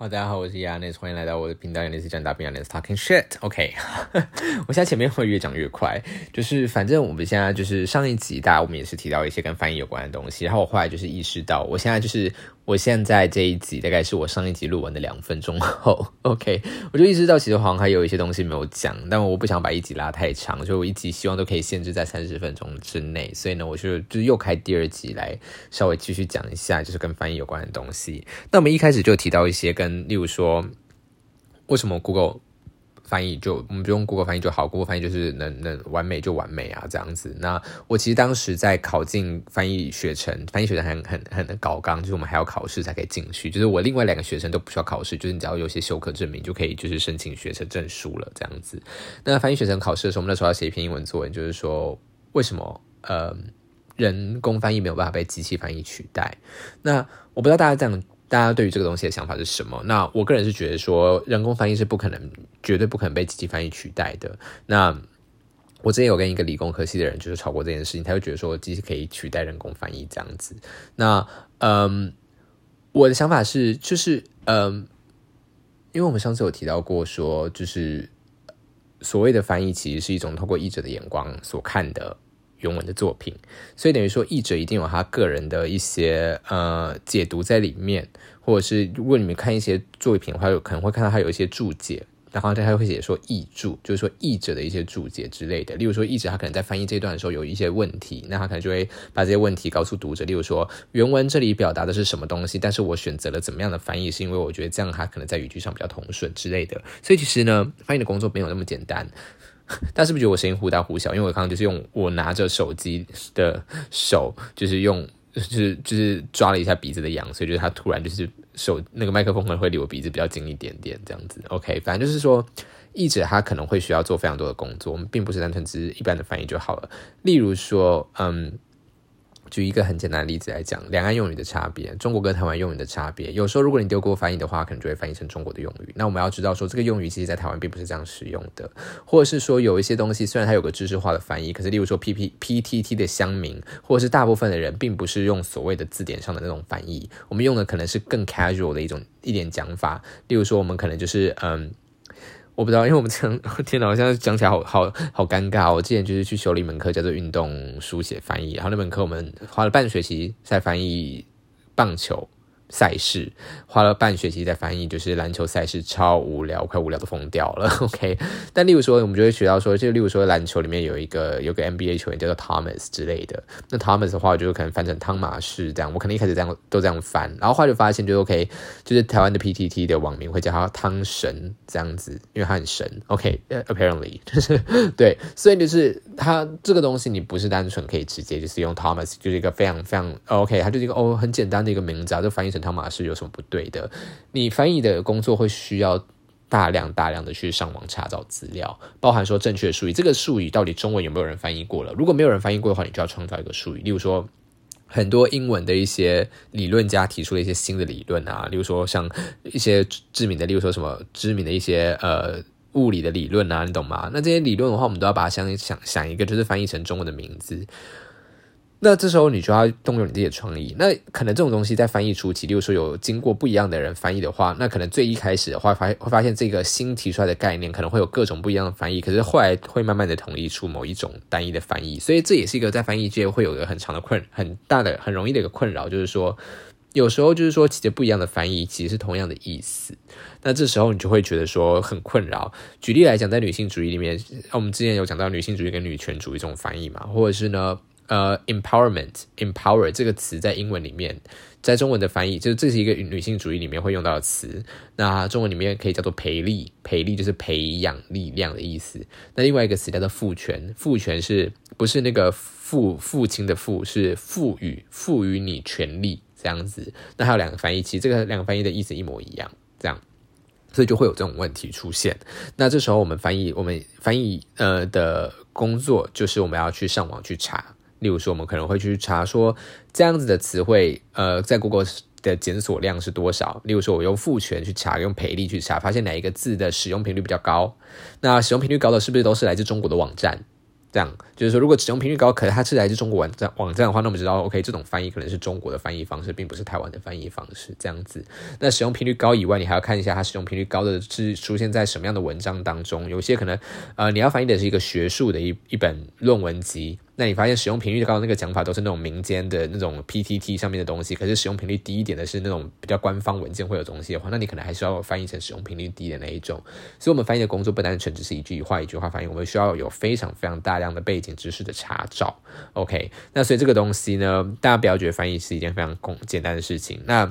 好，大家好，我是 Yanis，欢迎来到我的频道，Yanis 讲大兵，Yanis talking shit。OK，我现在前面会越讲越快，就是反正我们现在就是上一集，大家我们也是提到一些跟翻译有关的东西，然后我后来就是意识到，我现在就是我现在这一集大概是我上一集录完的两分钟后，OK，我就意识到其实好像还有一些东西没有讲，但我不想把一集拉太长，所以我一集希望都可以限制在三十分钟之内，所以呢，我就就又开第二集来稍微继续讲一下，就是跟翻译有关的东西。那我们一开始就提到一些跟例如说，为什么 Google 翻译就我们不用 Google 翻译就好，Google 翻译就是能能完美就完美啊这样子。那我其实当时在考进翻译学程，翻译学程很很很高纲，就是我们还要考试才可以进去。就是我另外两个学生都不需要考试，就是你只要有些休课证明就可以，就是申请学程证书了这样子。那翻译学程考试的时候，我们那时候要写一篇英文作文，就是说为什么呃人工翻译没有办法被机器翻译取代？那我不知道大家这样。大家对于这个东西的想法是什么？那我个人是觉得说，人工翻译是不可能、绝对不可能被机器翻译取代的。那我之前有跟一个理工科系的人就是吵过这件事情，他就觉得说，机器可以取代人工翻译这样子。那嗯，我的想法是，就是嗯，因为我们上次有提到过说，就是所谓的翻译其实是一种透过译者的眼光所看的。原文的作品，所以等于说译者一定有他个人的一些呃解读在里面，或者是如果你们看一些作品的话，有可能会看到他有一些注解。然后他还会写说译注，就是说译者的一些注解之类的。例如说译者他可能在翻译这段的时候有一些问题，那他可能就会把这些问题告诉读者。例如说原文这里表达的是什么东西，但是我选择了怎么样的翻译，是因为我觉得这样他可能在语句上比较通顺之类的。所以其实呢，翻译的工作没有那么简单。大家是不是觉得我声音忽大忽小？因为我刚刚就是用我拿着手机的手，就是用。就是就是抓了一下鼻子的痒，所以就是他突然就是手那个麦克风可能会离我鼻子比较近一点点这样子。OK，反正就是说，译者他可能会需要做非常多的工作，我们并不是单纯只是一般的翻译就好了。例如说，嗯。举一个很简单的例子来讲，两岸用语的差别，中国跟台湾用语的差别。有时候如果你丢过翻译的话，可能就会翻译成中国的用语。那我们要知道说，这个用语其实在台湾并不是这样使用的，或者是说有一些东西虽然它有个知识化的翻译，可是例如说 P P P T T 的乡民，或者是大部分的人并不是用所谓的字典上的那种翻译，我们用的可能是更 casual 的一种一点讲法。例如说，我们可能就是嗯。我不知道，因为我们这样，天哪，我现在讲起来好好好尴尬。我之前就是去修了一门课，叫做运动书写翻译，然后那门课我们花了半学期在翻译棒球。赛事花了半学期在翻译，就是篮球赛事超无聊，快无聊都疯掉了。OK，但例如说，我们就会学到说，就例如说篮球里面有一个有个 NBA 球员叫做 Thomas 之类的，那 Thomas 的话，我就可能翻成汤马士这样。我可能一开始这样都这样翻，然后后来就发现，就 OK，就是台湾的 PTT 的网名会叫他汤神这样子，因为他很神。OK，apparently 就 是对，所以就是他这个东西，你不是单纯可以直接就是用 Thomas，就是一个非常非常 OK，他就是一个哦很简单的一个名字啊，就翻译成。汤马士有什么不对的？你翻译的工作会需要大量大量的去上网查找资料，包含说正确术语，这个术语到底中文有没有人翻译过了？如果没有人翻译过的话，你就要创造一个术语。例如说，很多英文的一些理论家提出了一些新的理论啊，例如说像一些知名的，例如说什么知名的一些呃物理的理论啊，你懂吗？那这些理论的话，我们都要把它想想想一个，就是翻译成中文的名字。那这时候你就要动用你自己的创意。那可能这种东西在翻译初期，例如说有经过不一样的人翻译的话，那可能最一开始的话发会发现这个新提出来的概念可能会有各种不一样的翻译，可是后来会慢慢的统一出某一种单一的翻译。所以这也是一个在翻译界会有一个很长的困很大的很容易的一个困扰，就是说有时候就是说其实不一样的翻译其实是同样的意思。那这时候你就会觉得说很困扰。举例来讲，在女性主义里面，我们之前有讲到女性主义跟女权主义这种翻译嘛，或者是呢？呃，empowerment，empower 这个词在英文里面，在中文的翻译，就是这是一个女性主义里面会用到的词。那中文里面可以叫做培力，培力就是培养力量的意思。那另外一个词叫做父权，父权是不是那个父父亲的父，是赋予赋予你权利这样子。那还有两个翻译，其实这个两个翻译的意思一模一样，这样，所以就会有这种问题出现。那这时候我们翻译，我们翻译呃的工作就是我们要去上网去查。例如说，我们可能会去查说这样子的词汇，呃，在 Google 的检索量是多少？例如说，我用复权去查，用赔率去查，发现哪一个字的使用频率比较高？那使用频率高的是不是都是来自中国的网站？这样就是说，如果使用频率高，可是它是来自中国网站网站的话，那我们知道，OK，这种翻译可能是中国的翻译方式，并不是台湾的翻译方式。这样子，那使用频率高以外，你还要看一下它使用频率高的是出现在什么样的文章当中。有些可能，呃，你要翻译的是一个学术的一一本论文集。那你发现使用频率高的那个讲法都是那种民间的那种 PTT 上面的东西，可是使用频率低一点的是那种比较官方文件会有东西的话，那你可能还需要翻译成使用频率低的那一种。所以，我们翻译的工作不单纯只是一句话一句话翻译，我们需要有非常非常大量的背景知识的查找。OK，那所以这个东西呢，大家不要觉得翻译是一件非常简简单的事情。那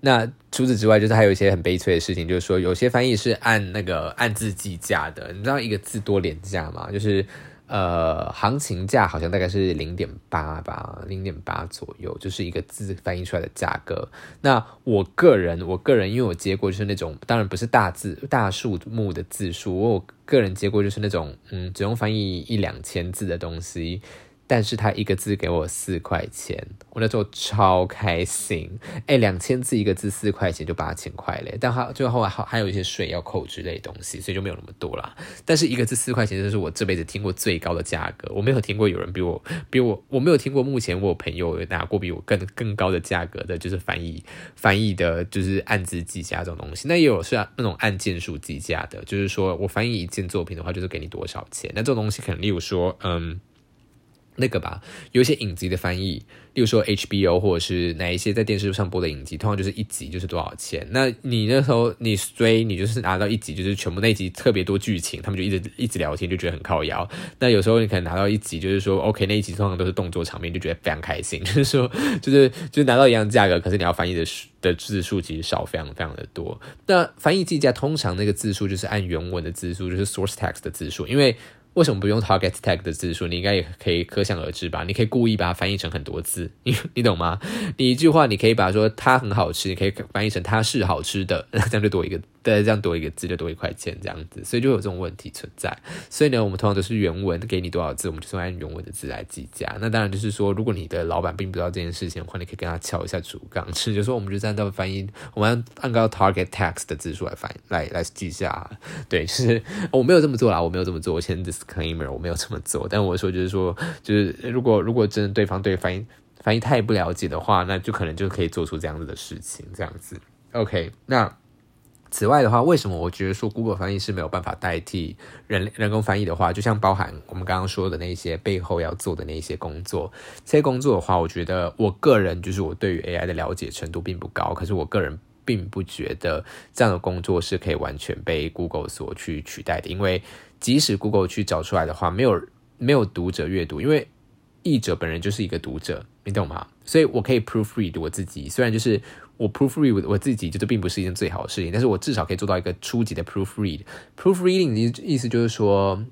那除此之外，就是还有一些很悲催的事情，就是说有些翻译是按那个按字计价的，你知道一个字多廉价吗？就是。呃，行情价好像大概是零点八吧，零点八左右，就是一个字翻译出来的价格。那我个人，我个人因为我接过就是那种，当然不是大字大数目的字数，我个人接过就是那种，嗯，只用翻译一两千字的东西。但是他一个字给我四块钱，我那时候超开心。哎，两千字一个字四块钱就八千块嘞，但他最后还还有一些税要扣之类东西，所以就没有那么多啦。但是一个字四块钱，这是我这辈子听过最高的价格。我没有听过有人比我比我，我没有听过目前我朋友拿过比我更更高的价格的，就是翻译翻译的，就是按字计价这种东西。那也有是那种按件数计价的，就是说我翻译一件作品的话，就是给你多少钱。那这种东西可能例如说，嗯。那个吧，有一些影集的翻译，例如说 HBO 或者是哪一些在电视上播的影集，通常就是一集就是多少钱。那你那时候你追，你就是拿到一集，就是全部那集特别多剧情，他们就一直一直聊天，就觉得很靠摇。那有时候你可能拿到一集，就是说 OK 那一集通常都是动作场面，就觉得非常开心。就是说，就是就是拿到一样价格，可是你要翻译的的字数其实少，非常非常的多。那翻译计价通常那个字数就是按原文的字数，就是 source text 的字数，因为。为什么不用 target tag 的字数？你应该也可以可想而知吧？你可以故意把它翻译成很多字，你 你懂吗？你一句话你可以把说它很好吃，你可以翻译成它是好吃的，这样就多一个。对，这样多一个字就多一块钱，这样子，所以就有这种问题存在。所以呢，我们通常都是原文给你多少字，我们就按原文的字来计价。那当然就是说，如果你的老板并不知道这件事情的话，你可以跟他敲一下主杠，就说我们就按照翻译，我们按照 target text 的字数来翻来来计价。对，就是我没有这么做啦，我没有这么做，我先 disclaimer，我没有这么做。但我说就是说，就是如果如果真的对方对翻译翻译太不了解的话，那就可能就可以做出这样子的事情，这样子。OK，那。此外的话，为什么我觉得说 Google 翻译是没有办法代替人人工翻译的话，就像包含我们刚刚说的那些背后要做的那些工作，这些工作的话，我觉得我个人就是我对于 AI 的了解程度并不高，可是我个人并不觉得这样的工作是可以完全被 Google 所去取代的，因为即使 Google 去找出来的话，没有没有读者阅读，因为译者本人就是一个读者，你懂吗？所以我可以 proofread 我自己，虽然就是。我 proofread 我自己，就这并不是一件最好的事情，但是我至少可以做到一个初级的 proofread。proofreading 的意思就是说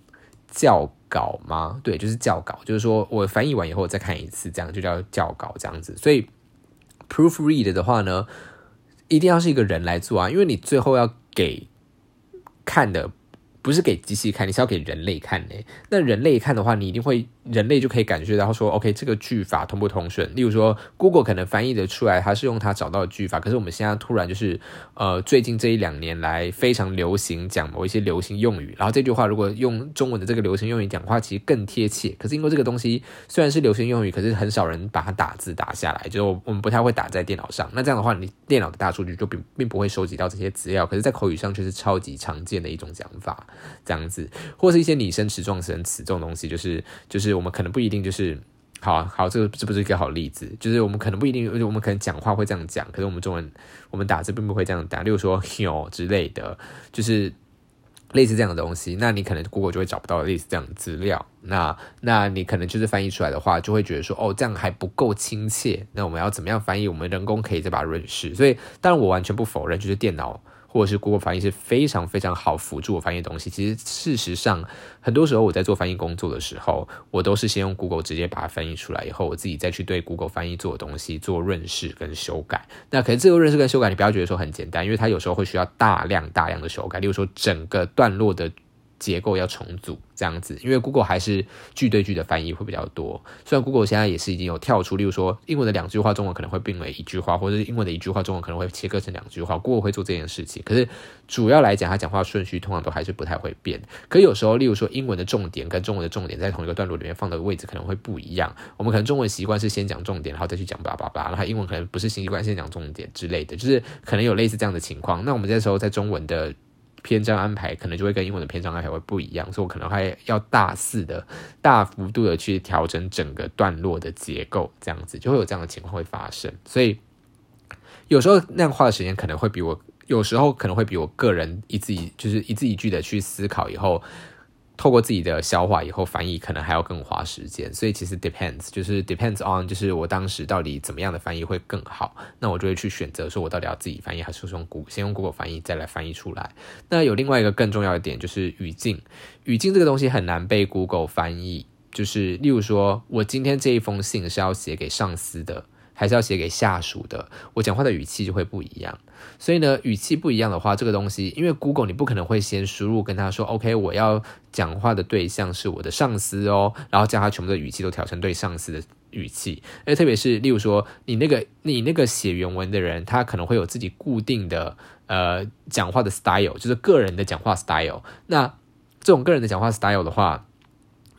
校稿吗？对，就是校稿，就是说我翻译完以后再看一次，这样就叫校稿这样子。所以 proofread 的话呢，一定要是一个人来做啊，因为你最后要给看的。不是给机器看，你是要给人类看的。那人类看的话，你一定会人类就可以感觉到说，OK，这个句法通不通顺。例如说，Google 可能翻译的出来，它是用它找到的句法。可是我们现在突然就是，呃，最近这一两年来非常流行讲某一些流行用语，然后这句话如果用中文的这个流行用语讲话，其实更贴切。可是因为这个东西虽然是流行用语，可是很少人把它打字打下来，就我们不太会打在电脑上。那这样的话，你电脑的大数据就并并不会收集到这些资料。可是，在口语上却是超级常见的一种讲法。这样子，或是一些拟声词、状声词这种东西，就是就是我们可能不一定就是好好，这个这不是一个好例子，就是我们可能不一定，我们可能讲话会这样讲，可是我们中文我们打字并不会这样打，例如说有之类的，就是类似这样的东西，那你可能 Google 就会找不到类似这样的资料，那那你可能就是翻译出来的话，就会觉得说哦，这样还不够亲切，那我们要怎么样翻译？我们人工可以再把它润饰，所以当然我完全不否认，就是电脑。或者是 Google 翻译是非常非常好辅助我翻译东西。其实事实上，很多时候我在做翻译工作的时候，我都是先用 Google 直接把它翻译出来，以后我自己再去对 Google 翻译做的东西做认识跟修改。那可是这个认识跟修改，你不要觉得说很简单，因为它有时候会需要大量大量的修改。例如说，整个段落的。结构要重组这样子，因为 Google 还是句对句的翻译会比较多。虽然 Google 现在也是已经有跳出，例如说英文的两句话中文可能会并为一句话，或者是英文的一句话中文可能会切割成两句话，Google 会做这件事情。可是主要来讲，它讲话顺序通常都还是不太会变。可有时候，例如说英文的重点跟中文的重点在同一个段落里面放的位置可能会不一样。我们可能中文习惯是先讲重点，然后再去讲叭叭叭，然后英文可能不是习惯先讲重点之类的，就是可能有类似这样的情况。那我们这时候在中文的。篇章安排可能就会跟英文的篇章安排会不一样，所以我可能还要大肆的、大幅度的去调整整个段落的结构，这样子就会有这样的情况会发生。所以有时候那样花的时间可能会比我，有时候可能会比我个人一字一就是一字一句的去思考以后。透过自己的消化以后翻译，可能还要更花时间，所以其实 depends，就是 depends on，就是我当时到底怎么样的翻译会更好，那我就会去选择说我到底要自己翻译还是用 Google 先用 Google 翻译再来翻译出来。那有另外一个更重要的点就是语境，语境这个东西很难被 Google 翻译，就是例如说我今天这一封信是要写给上司的。还是要写给下属的，我讲话的语气就会不一样。所以呢，语气不一样的话，这个东西，因为 Google 你不可能会先输入跟他说，OK，我要讲话的对象是我的上司哦，然后将他全部的语气都调成对上司的语气。而特别是，例如说，你那个你那个写原文的人，他可能会有自己固定的呃讲话的 style，就是个人的讲话 style。那这种个人的讲话 style 的话，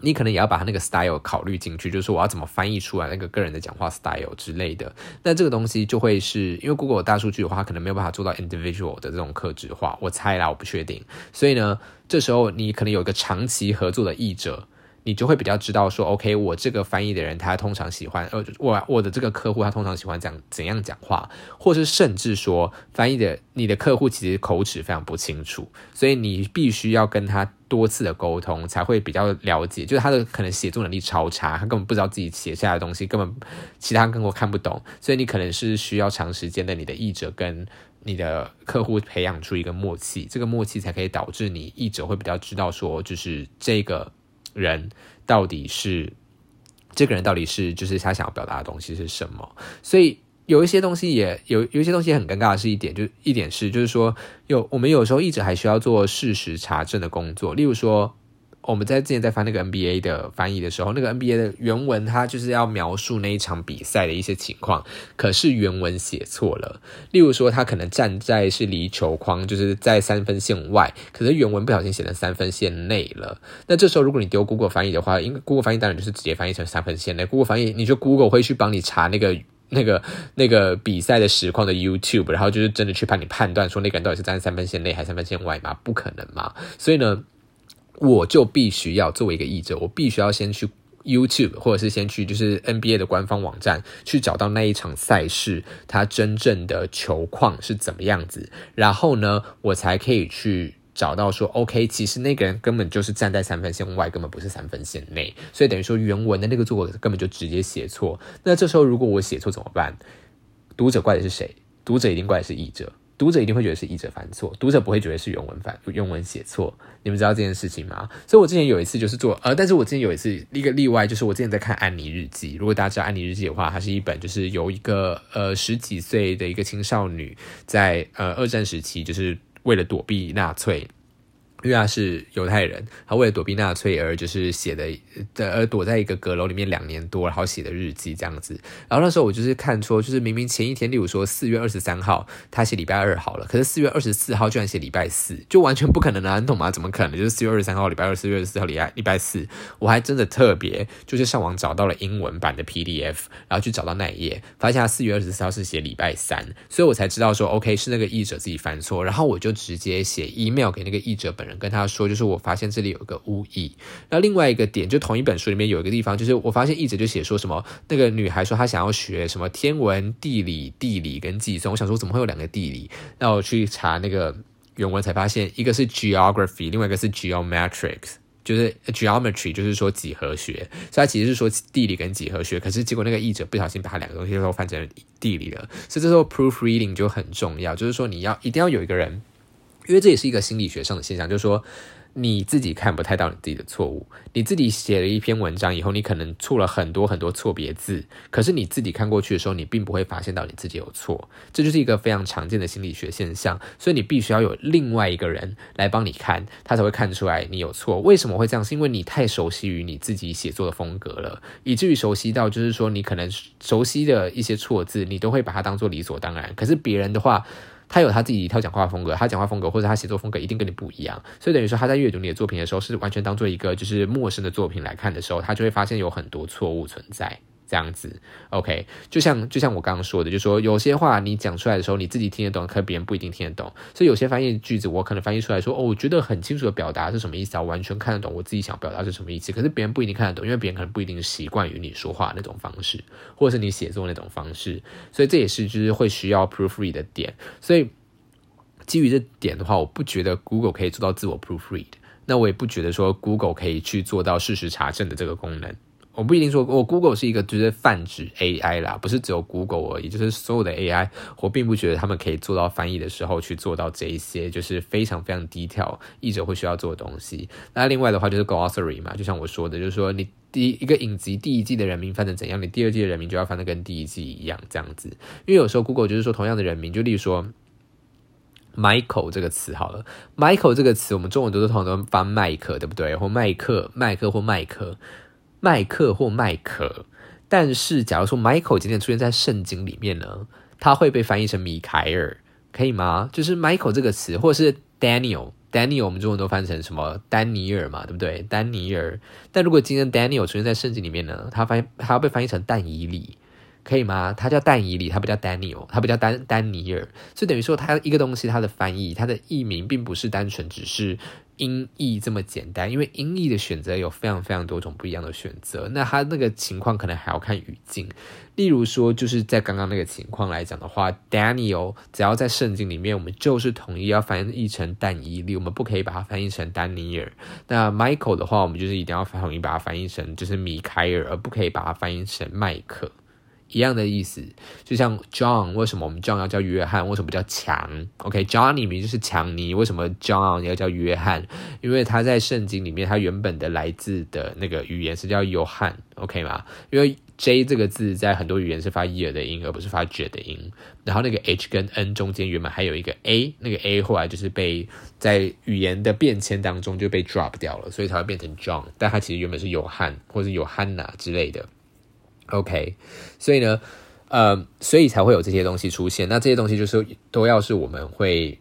你可能也要把他那个 style 考虑进去，就是说我要怎么翻译出来那个个人的讲话 style 之类的。那这个东西就会是因为 Google 大数据的话，可能没有办法做到 individual 的这种克制化。我猜啦，我不确定。所以呢，这时候你可能有一个长期合作的译者。你就会比较知道说，OK，我这个翻译的人他通常喜欢，呃，我我的这个客户他通常喜欢讲怎样讲话，或是甚至说翻译的你的客户其实口齿非常不清楚，所以你必须要跟他多次的沟通才会比较了解，就是他的可能写作能力超差，他根本不知道自己写下来的东西根本其他跟我看不懂，所以你可能是需要长时间的你的译者跟你的客户培养出一个默契，这个默契才可以导致你译者会比较知道说，就是这个。人到底是这个人到底是就是他想要表达的东西是什么？所以有一些东西也有有一些东西很尴尬的是一点，就一点是就是说有我们有时候一直还需要做事实查证的工作，例如说。我们在之前在翻那个 NBA 的翻译的时候，那个 NBA 的原文它就是要描述那一场比赛的一些情况，可是原文写错了。例如说，他可能站在是离球框，就是在三分线外，可是原文不小心写成三分线内了。那这时候如果你丢 Google 翻译的话，因为 Google 翻译当然就是直接翻译成三分线内。Google 翻译，你就 Google 会去帮你查那个那个那个比赛的实况的 YouTube，然后就是真的去帮你判断说那个人到底是站在三分线内还是三分线外吗？不可能嘛。所以呢。我就必须要作为一个译者，我必须要先去 YouTube，或者是先去就是 NBA 的官方网站去找到那一场赛事它真正的球况是怎么样子，然后呢，我才可以去找到说，OK，其实那个人根本就是站在三分线外，根本不是三分线内，所以等于说原文的那个作者根本就直接写错。那这时候如果我写错怎么办？读者怪的是谁？读者一定怪的是译者。读者一定会觉得是译者犯错，读者不会觉得是原文犯原文写错。你们知道这件事情吗？所以我之前有一次就是做呃，但是我之前有一次一个例外，就是我之前在看《安妮日记》。如果大家知道《安妮日记》的话，它是一本就是由一个呃十几岁的一个青少女在呃二战时期，就是为了躲避纳粹。因为他是犹太人，他为了躲避纳粹而就是写的，呃，躲在一个阁楼里面两年多，然后写的日记这样子。然后那时候我就是看出，就是明明前一天，例如说四月二十三号，他写礼拜二好了，可是四月二十四号居然写礼拜四，就完全不可能啊！你懂吗？怎么可能？就是四月二十三号礼拜二，四月二十四号礼拜礼拜四，我还真的特别就是上网找到了英文版的 PDF，然后去找到那一页，发现他四月二十四号是写礼拜三，所以我才知道说，OK，是那个译者自己犯错，然后我就直接写 email 给那个译者本人。跟他说，就是我发现这里有一个误译。那另外一个点，就同一本书里面有一个地方，就是我发现译者就写说什么，那个女孩说她想要学什么天文、地理、地理跟计算。我想说，怎么会有两个地理？那我去查那个原文才发现，一个是 geography，另外一个是 geometrics，就是 geometry，就是说几何学。所以它其实是说地理跟几何学，可是结果那个译者不小心把它两个东西都翻成地理了。所以这时候 proofreading 就很重要，就是说你要一定要有一个人。因为这也是一个心理学上的现象，就是说，你自己看不太到你自己的错误，你自己写了一篇文章以后，你可能错了很多很多错别字，可是你自己看过去的时候，你并不会发现到你自己有错，这就是一个非常常见的心理学现象。所以你必须要有另外一个人来帮你看，他才会看出来你有错。为什么会这样？是因为你太熟悉于你自己写作的风格了，以至于熟悉到就是说，你可能熟悉的一些错字，你都会把它当做理所当然。可是别人的话。他有他自己一套讲话风格，他讲话风格或者他写作风格一定跟你不一样，所以等于说他在阅读你的作品的时候，是完全当做一个就是陌生的作品来看的时候，他就会发现有很多错误存在。这样子，OK，就像就像我刚刚说的，就说有些话你讲出来的时候，你自己听得懂，可别人不一定听得懂。所以有些翻译句子，我可能翻译出来说，哦，我觉得很清楚的表达是什么意思啊，完全看得懂我自己想表达是什么意思。可是别人不一定看得懂，因为别人可能不一定习惯于你说话那种方式，或者是你写作那种方式。所以这也是就是会需要 proofread 的点。所以。基于这点的话，我不觉得 Google 可以做到自我 proofread，那我也不觉得说 Google 可以去做到事实查证的这个功能。我不一定说，我 Google 是一个就是泛指 AI 啦，不是只有 Google 而已，就是所有的 AI，我并不觉得他们可以做到翻译的时候去做到这一些，就是非常非常低调译者会需要做的东西。那另外的话就是 glossary 嘛，就像我说的，就是说你第一个影集第一季的人名翻成怎样，你第二季的人名就要翻的跟第一季一样这样子。因为有时候 Google 就是说同样的人名，就例如说。Michael 这个词好了，Michael 这个词我们中文都是通常都翻麦克，对不对？或麦克、麦克或麦克、麦克或麦克。但是假如说 Michael 今天出现在圣经里面呢，他会被翻译成米凯尔，可以吗？就是 Michael 这个词，或者是 Daniel，Daniel 我们中文都翻成什么丹尼尔嘛，对不对？丹尼尔。但如果今天 Daniel 出现在圣经里面呢，他翻它要被翻译成但以理。可以吗？他叫但以里，他不叫 Daniel，他不叫丹丹尼尔，就等于说，他一个东西，它的翻译，它的译名，并不是单纯只是音译这么简单，因为音译的选择有非常非常多种不一样的选择，那他那个情况可能还要看语境。例如说，就是在刚刚那个情况来讲的话，Daniel 只要在圣经里面，我们就是统一要翻译成但以里，我们不可以把它翻译成丹尼尔。那 Michael 的话，我们就是一定要统一把它翻译成就是米凯尔，而不可以把它翻译成麦克。一样的意思，就像 John，为什么我们 John 要叫约翰？为什么叫强？OK，Johnny 名就是强尼，为什么 John 要叫约翰？因为他在圣经里面，他原本的来自的那个语言是叫约翰，OK 吗？因为 J 这个字在很多语言是发 E 的音，而不是发 J 的音。然后那个 H 跟 N 中间原本还有一个 A，那个 A 后来就是被在语言的变迁当中就被 drop 掉了，所以才会变成 John。但它其实原本是约翰或者约翰娜之类的。OK，所以呢，呃，所以才会有这些东西出现。那这些东西就是都要是我们会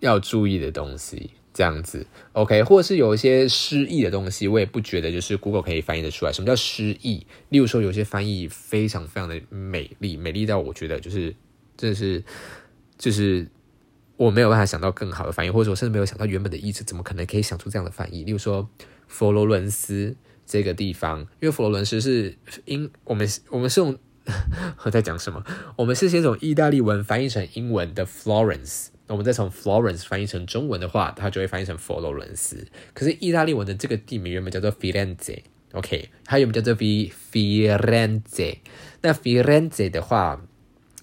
要注意的东西，这样子。OK，或者是有一些失意的东西，我也不觉得就是 Google 可以翻译的出来。什么叫失意？例如说，有些翻译非常非常的美丽，美丽到我觉得就是真的是就是我没有办法想到更好的翻译，或者我甚至没有想到原本的意思，怎么可能可以想出这样的翻译？例如说，佛罗伦斯。这个地方，因为佛罗伦斯是英，我们我们是用 我在讲什么？我们是先从意大利文翻译成英文的 Florence，我们再从 Florence 翻译成中文的话，它就会翻译成佛罗伦斯。可是意大利文的这个地名原本叫做 Firenze，OK，它原本叫做 V Firenze。那 Firenze 的话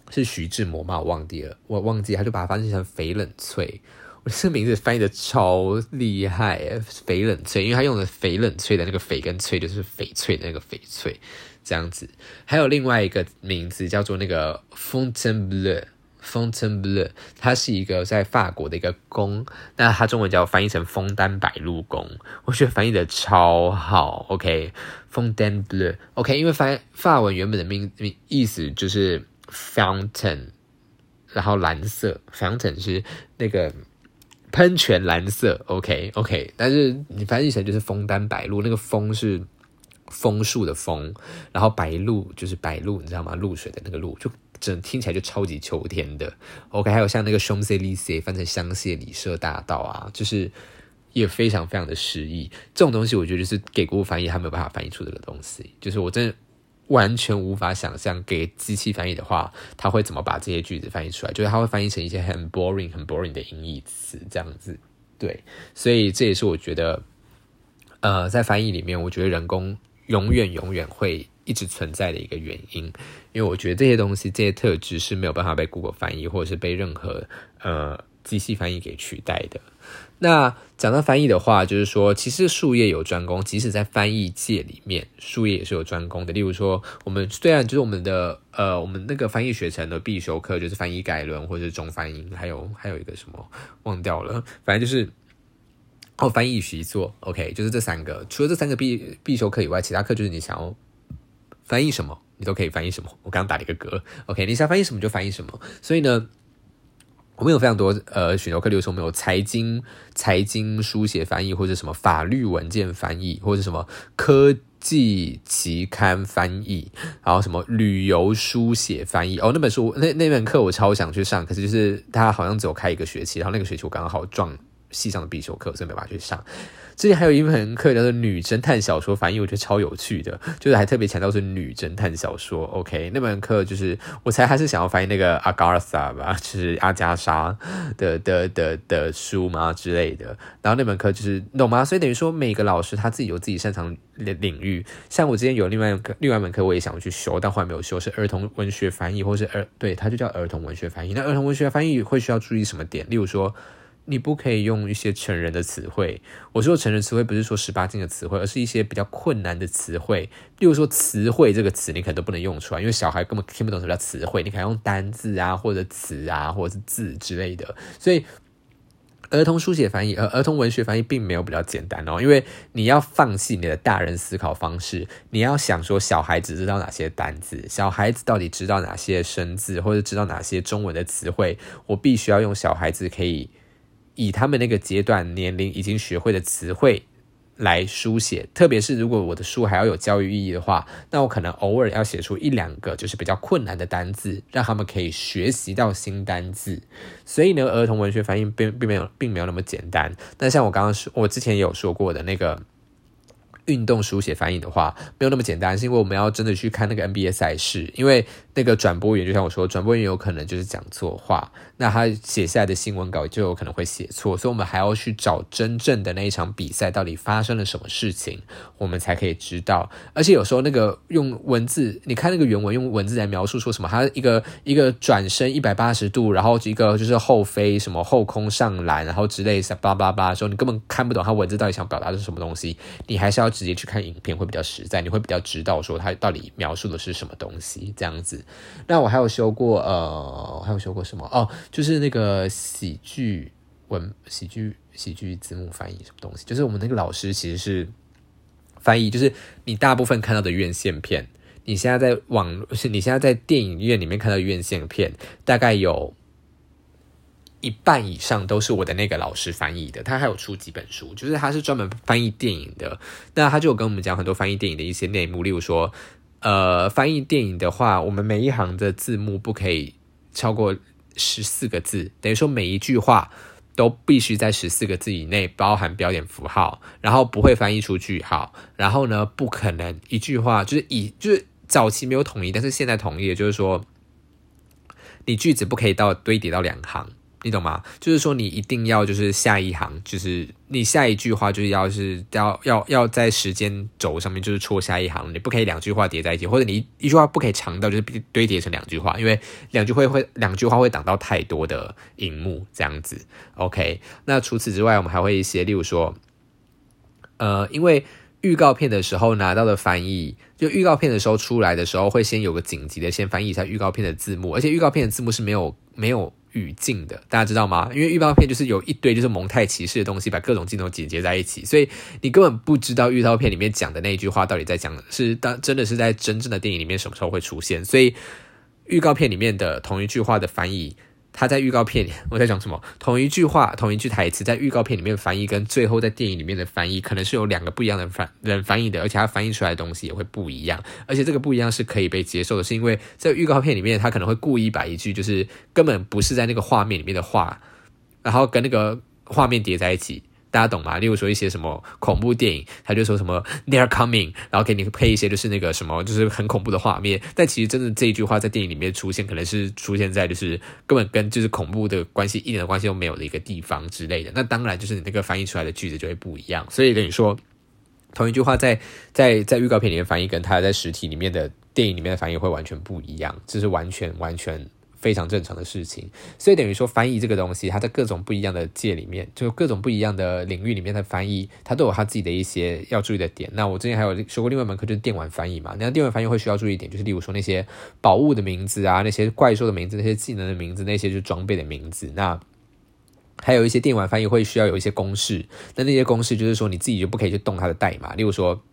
是徐志摩嘛？我忘记了，我忘记，他就把它翻译成翡冷翠。我 这名字翻译的超厉害，翡冷翠，因为他用的翡冷翠的那个翡跟翠就是翡翠的那个翡翠，这样子。还有另外一个名字叫做那个 Fontainebleau，Fontainebleau，它是一个在法国的一个宫，那它中文叫翻译成枫丹白露宫，我觉得翻译的超好。OK，Fontainebleau，OK，因为翻法文原本的名名意思就是 fountain，然后蓝色，fountain 是那个。喷泉蓝色，OK OK，但是你翻译成就是枫丹白露，那个枫是枫树的枫，然后白露就是白露，你知道吗？露水的那个露，就整听起来就超级秋天的。OK，还有像那个 Champs Elysees 翻成香榭里舍大道啊，就是也非常非常的诗意。这种东西我觉得就是给国翻译，他没有办法翻译出这个东西，就是我真的。完全无法想象给机器翻译的话，他会怎么把这些句子翻译出来？就是他会翻译成一些很 boring、很 boring 的音译词，这样子。对，所以这也是我觉得，呃，在翻译里面，我觉得人工永远、永远会一直存在的一个原因。因为我觉得这些东西、这些特质是没有办法被 Google 翻译，或者是被任何呃机器翻译给取代的。那讲到翻译的话，就是说，其实术业有专攻，即使在翻译界里面，术业也是有专攻的。例如说，我们虽然就是我们的呃，我们那个翻译学程的必修课就是翻译概论或者是中翻英，还有还有一个什么忘掉了，反正就是哦，翻译习作，OK，就是这三个。除了这三个必必修课以外，其他课就是你想要翻译什么，你都可以翻译什么。我刚刚打了一个嗝，OK，你想翻译什么就翻译什么。所以呢。我们有非常多呃选修课，例如说我们有财经财经书写翻译，或者什么法律文件翻译，或者什么科技期刊翻译，然后什么旅游书写翻译。哦，那本书那那门课我超想去上，可是就是他好像只有开一个学期，然后那个学期我刚好撞系上的必修课，所以没办法去上。之前还有一门课叫做女侦探小说翻译，我觉得超有趣的，就是还特别强调是女侦探小说。OK，那门课就是我猜他是想要翻译那个阿加莎吧，就是阿加莎的的的的书嘛之类的。然后那门课就是懂吗？所以等于说每个老师他自己有自己擅长领领域。像我之前有另外一个另外一门课我也想去修，但后来没有修，是儿童文学翻译，或是儿对，它就叫儿童文学翻译。那儿童文学翻译会需要注意什么点？例如说。你不可以用一些成人的词汇。我说成人词汇不是说十八禁的词汇，而是一些比较困难的词汇。例如说“词汇”这个词，你可能都不能用出来，因为小孩根本听不懂什么叫词汇。你可以用单字啊，或者词啊，或者是字之类的。所以，儿童书写翻译、儿儿童文学翻译并没有比较简单哦，因为你要放弃你的大人思考方式，你要想说小孩子知道哪些单字，小孩子到底知道哪些生字，或者知道哪些中文的词汇，我必须要用小孩子可以。以他们那个阶段年龄已经学会的词汇来书写，特别是如果我的书还要有教育意义的话，那我可能偶尔要写出一两个就是比较困难的单字，让他们可以学习到新单字。所以呢，儿童文学反应并并没有并没有那么简单。那像我刚刚说，我之前有说过的那个。运动书写翻译的话没有那么简单，是因为我们要真的去看那个 NBA 赛事，因为那个转播员就像我说，转播员有可能就是讲错话，那他写下来的新闻稿就有可能会写错，所以我们还要去找真正的那一场比赛到底发生了什么事情，我们才可以知道。而且有时候那个用文字，你看那个原文用文字来描述说什么，他一个一个转身一百八十度，然后一个就是后飞什么后空上篮，然后之类的叭叭叭的时候，你根本看不懂他文字到底想表达是什么东西，你还是要。直接去看影片会比较实在，你会比较知道说它到底描述的是什么东西这样子。那我还有修过呃，还有修过什么哦？就是那个喜剧文、喜剧、喜剧字幕翻译什么东西？就是我们那个老师其实是翻译，就是你大部分看到的院线片，你现在在网，是你现在在电影院里面看到院线片，大概有。一半以上都是我的那个老师翻译的，他还有出几本书，就是他是专门翻译电影的。那他就跟我们讲很多翻译电影的一些内幕，例如说，呃，翻译电影的话，我们每一行的字幕不可以超过十四个字，等于说每一句话都必须在十四个字以内，包含标点符号，然后不会翻译出句号，然后呢，不可能一句话就是以就是早期没有统一，但是现在统一，就是说，你句子不可以到堆叠到两行。你懂吗？就是说，你一定要就是下一行，就是你下一句话就是要是要要要在时间轴上面就是戳下一行，你不可以两句话叠在一起，或者你一句话不可以长到就是堆叠成两句话，因为两句会会两句话会挡到太多的荧幕这样子。OK，那除此之外，我们还会一些，例如说，呃，因为预告片的时候拿到的翻译，就预告片的时候出来的时候，会先有个紧急的先翻译一下预告片的字幕，而且预告片的字幕是没有没有。语境的，大家知道吗？因为预告片就是有一堆就是蒙太奇式的东西，把各种镜头剪接在一起，所以你根本不知道预告片里面讲的那一句话到底在讲是当真的是在真正的电影里面什么时候会出现，所以预告片里面的同一句话的翻译。他在预告片里，我在讲什么？同一句话，同一句台词，在预告片里面翻译，跟最后在电影里面的翻译，可能是有两个不一样的翻人翻译的，而且他翻译出来的东西也会不一样。而且这个不一样是可以被接受的，是因为在预告片里面，他可能会故意把一句就是根本不是在那个画面里面的话，然后跟那个画面叠在一起。大家懂吗？例如说一些什么恐怖电影，他就说什么 “they're coming”，然后给你配一些就是那个什么，就是很恐怖的画面。但其实真的这一句话在电影里面出现，可能是出现在就是根本跟就是恐怖的关系一点的关系都没有的一个地方之类的。那当然就是你那个翻译出来的句子就会不一样。所以跟你说，同一句话在在在预告片里面翻译，跟他在实体里面的电影里面的翻译会完全不一样，这是完全完全。非常正常的事情。所以等于说，翻译这个东西，它在各种不一样的界里面，就各种不一样的领域里面的翻译，它都有它自己的一些要注意的点。那我之前还有学过另外一门课，就是电玩翻译嘛。那电玩翻译会需要注意一点，就是例如说那些宝物的名字啊，那些怪兽的名字，那些技能的名字，那些就是装备的名字。那还有一些电玩翻译会需要有一些公式，那那些公式就是说你自己就不可以去动它的代码。例如说，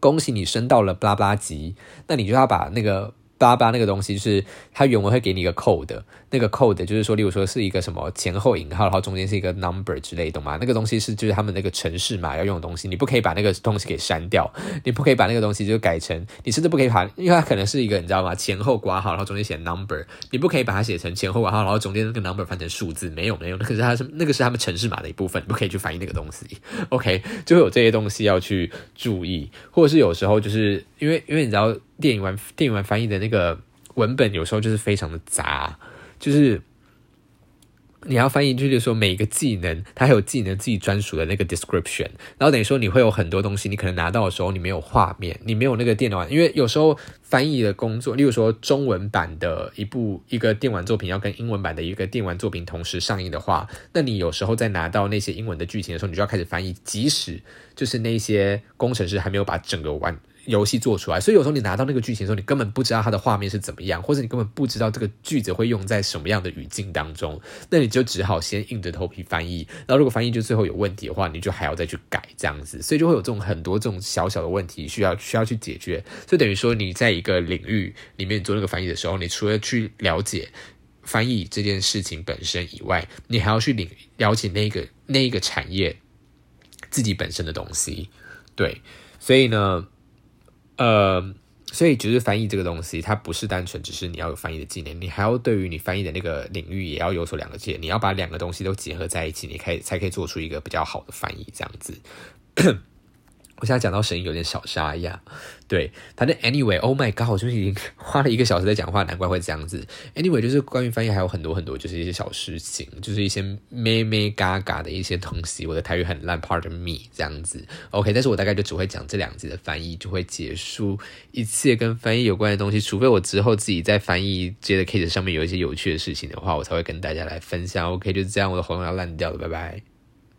恭喜你升到了巴拉巴拉级，那你就要把那个。八八那个东西就是它原文会给你一个 code，那个 code 就是说，例如说是一个什么前后引号，然后中间是一个 number 之类，懂吗？那个东西是就是他们那个城市码要用的东西，你不可以把那个东西给删掉，你不可以把那个东西就改成，你甚至不可以把，因为它可能是一个你知道吗？前后挂号，然后中间写 number，你不可以把它写成前后挂号，然后中间那个 number 翻成数字，没有没有，那可是它是那个是他们城市码的一部分，你不可以去翻译那个东西。OK，就会有这些东西要去注意，或者是有时候就是因为因为你知道电影完电影完翻译的那个。文本有时候就是非常的杂，就是你要翻译，就是说每一个技能它还有技能自己专属的那个 description，然后等于说你会有很多东西，你可能拿到的时候你没有画面，你没有那个电脑，因为有时候翻译的工作，例如说中文版的一部一个电玩作品要跟英文版的一个电玩作品同时上映的话，那你有时候在拿到那些英文的剧情的时候，你就要开始翻译，即使就是那些工程师还没有把整个完。游戏做出来，所以有时候你拿到那个剧情的时候，你根本不知道它的画面是怎么样，或者你根本不知道这个句子会用在什么样的语境当中，那你就只好先硬着头皮翻译。然后如果翻译就最后有问题的话，你就还要再去改这样子，所以就会有这种很多这种小小的问题需要需要去解决。所以等于说你在一个领域里面做那个翻译的时候，你除了去了解翻译这件事情本身以外，你还要去领了解那个那一个产业自己本身的东西。对，所以呢。呃，所以就是翻译这个东西，它不是单纯只是你要有翻译的技能，你还要对于你翻译的那个领域也要有所了解，你要把两个东西都结合在一起，你可以才可以做出一个比较好的翻译，这样子。我现在讲到声音有点小沙哑，对，反正 anyway，Oh my god，我就是已经 花了一个小时在讲话，难怪会这样子。Anyway，就是关于翻译还有很多很多，就是一些小事情，就是一些咩咩嘎嘎的一些东西。我的台语很烂，Pardon me，这样子。OK，但是我大概就只会讲这两集的翻译，就会结束一切跟翻译有关的东西。除非我之后自己在翻译接的 case 上面有一些有趣的事情的话，我才会跟大家来分享。OK，就是这样，我的喉咙要烂掉了，拜拜。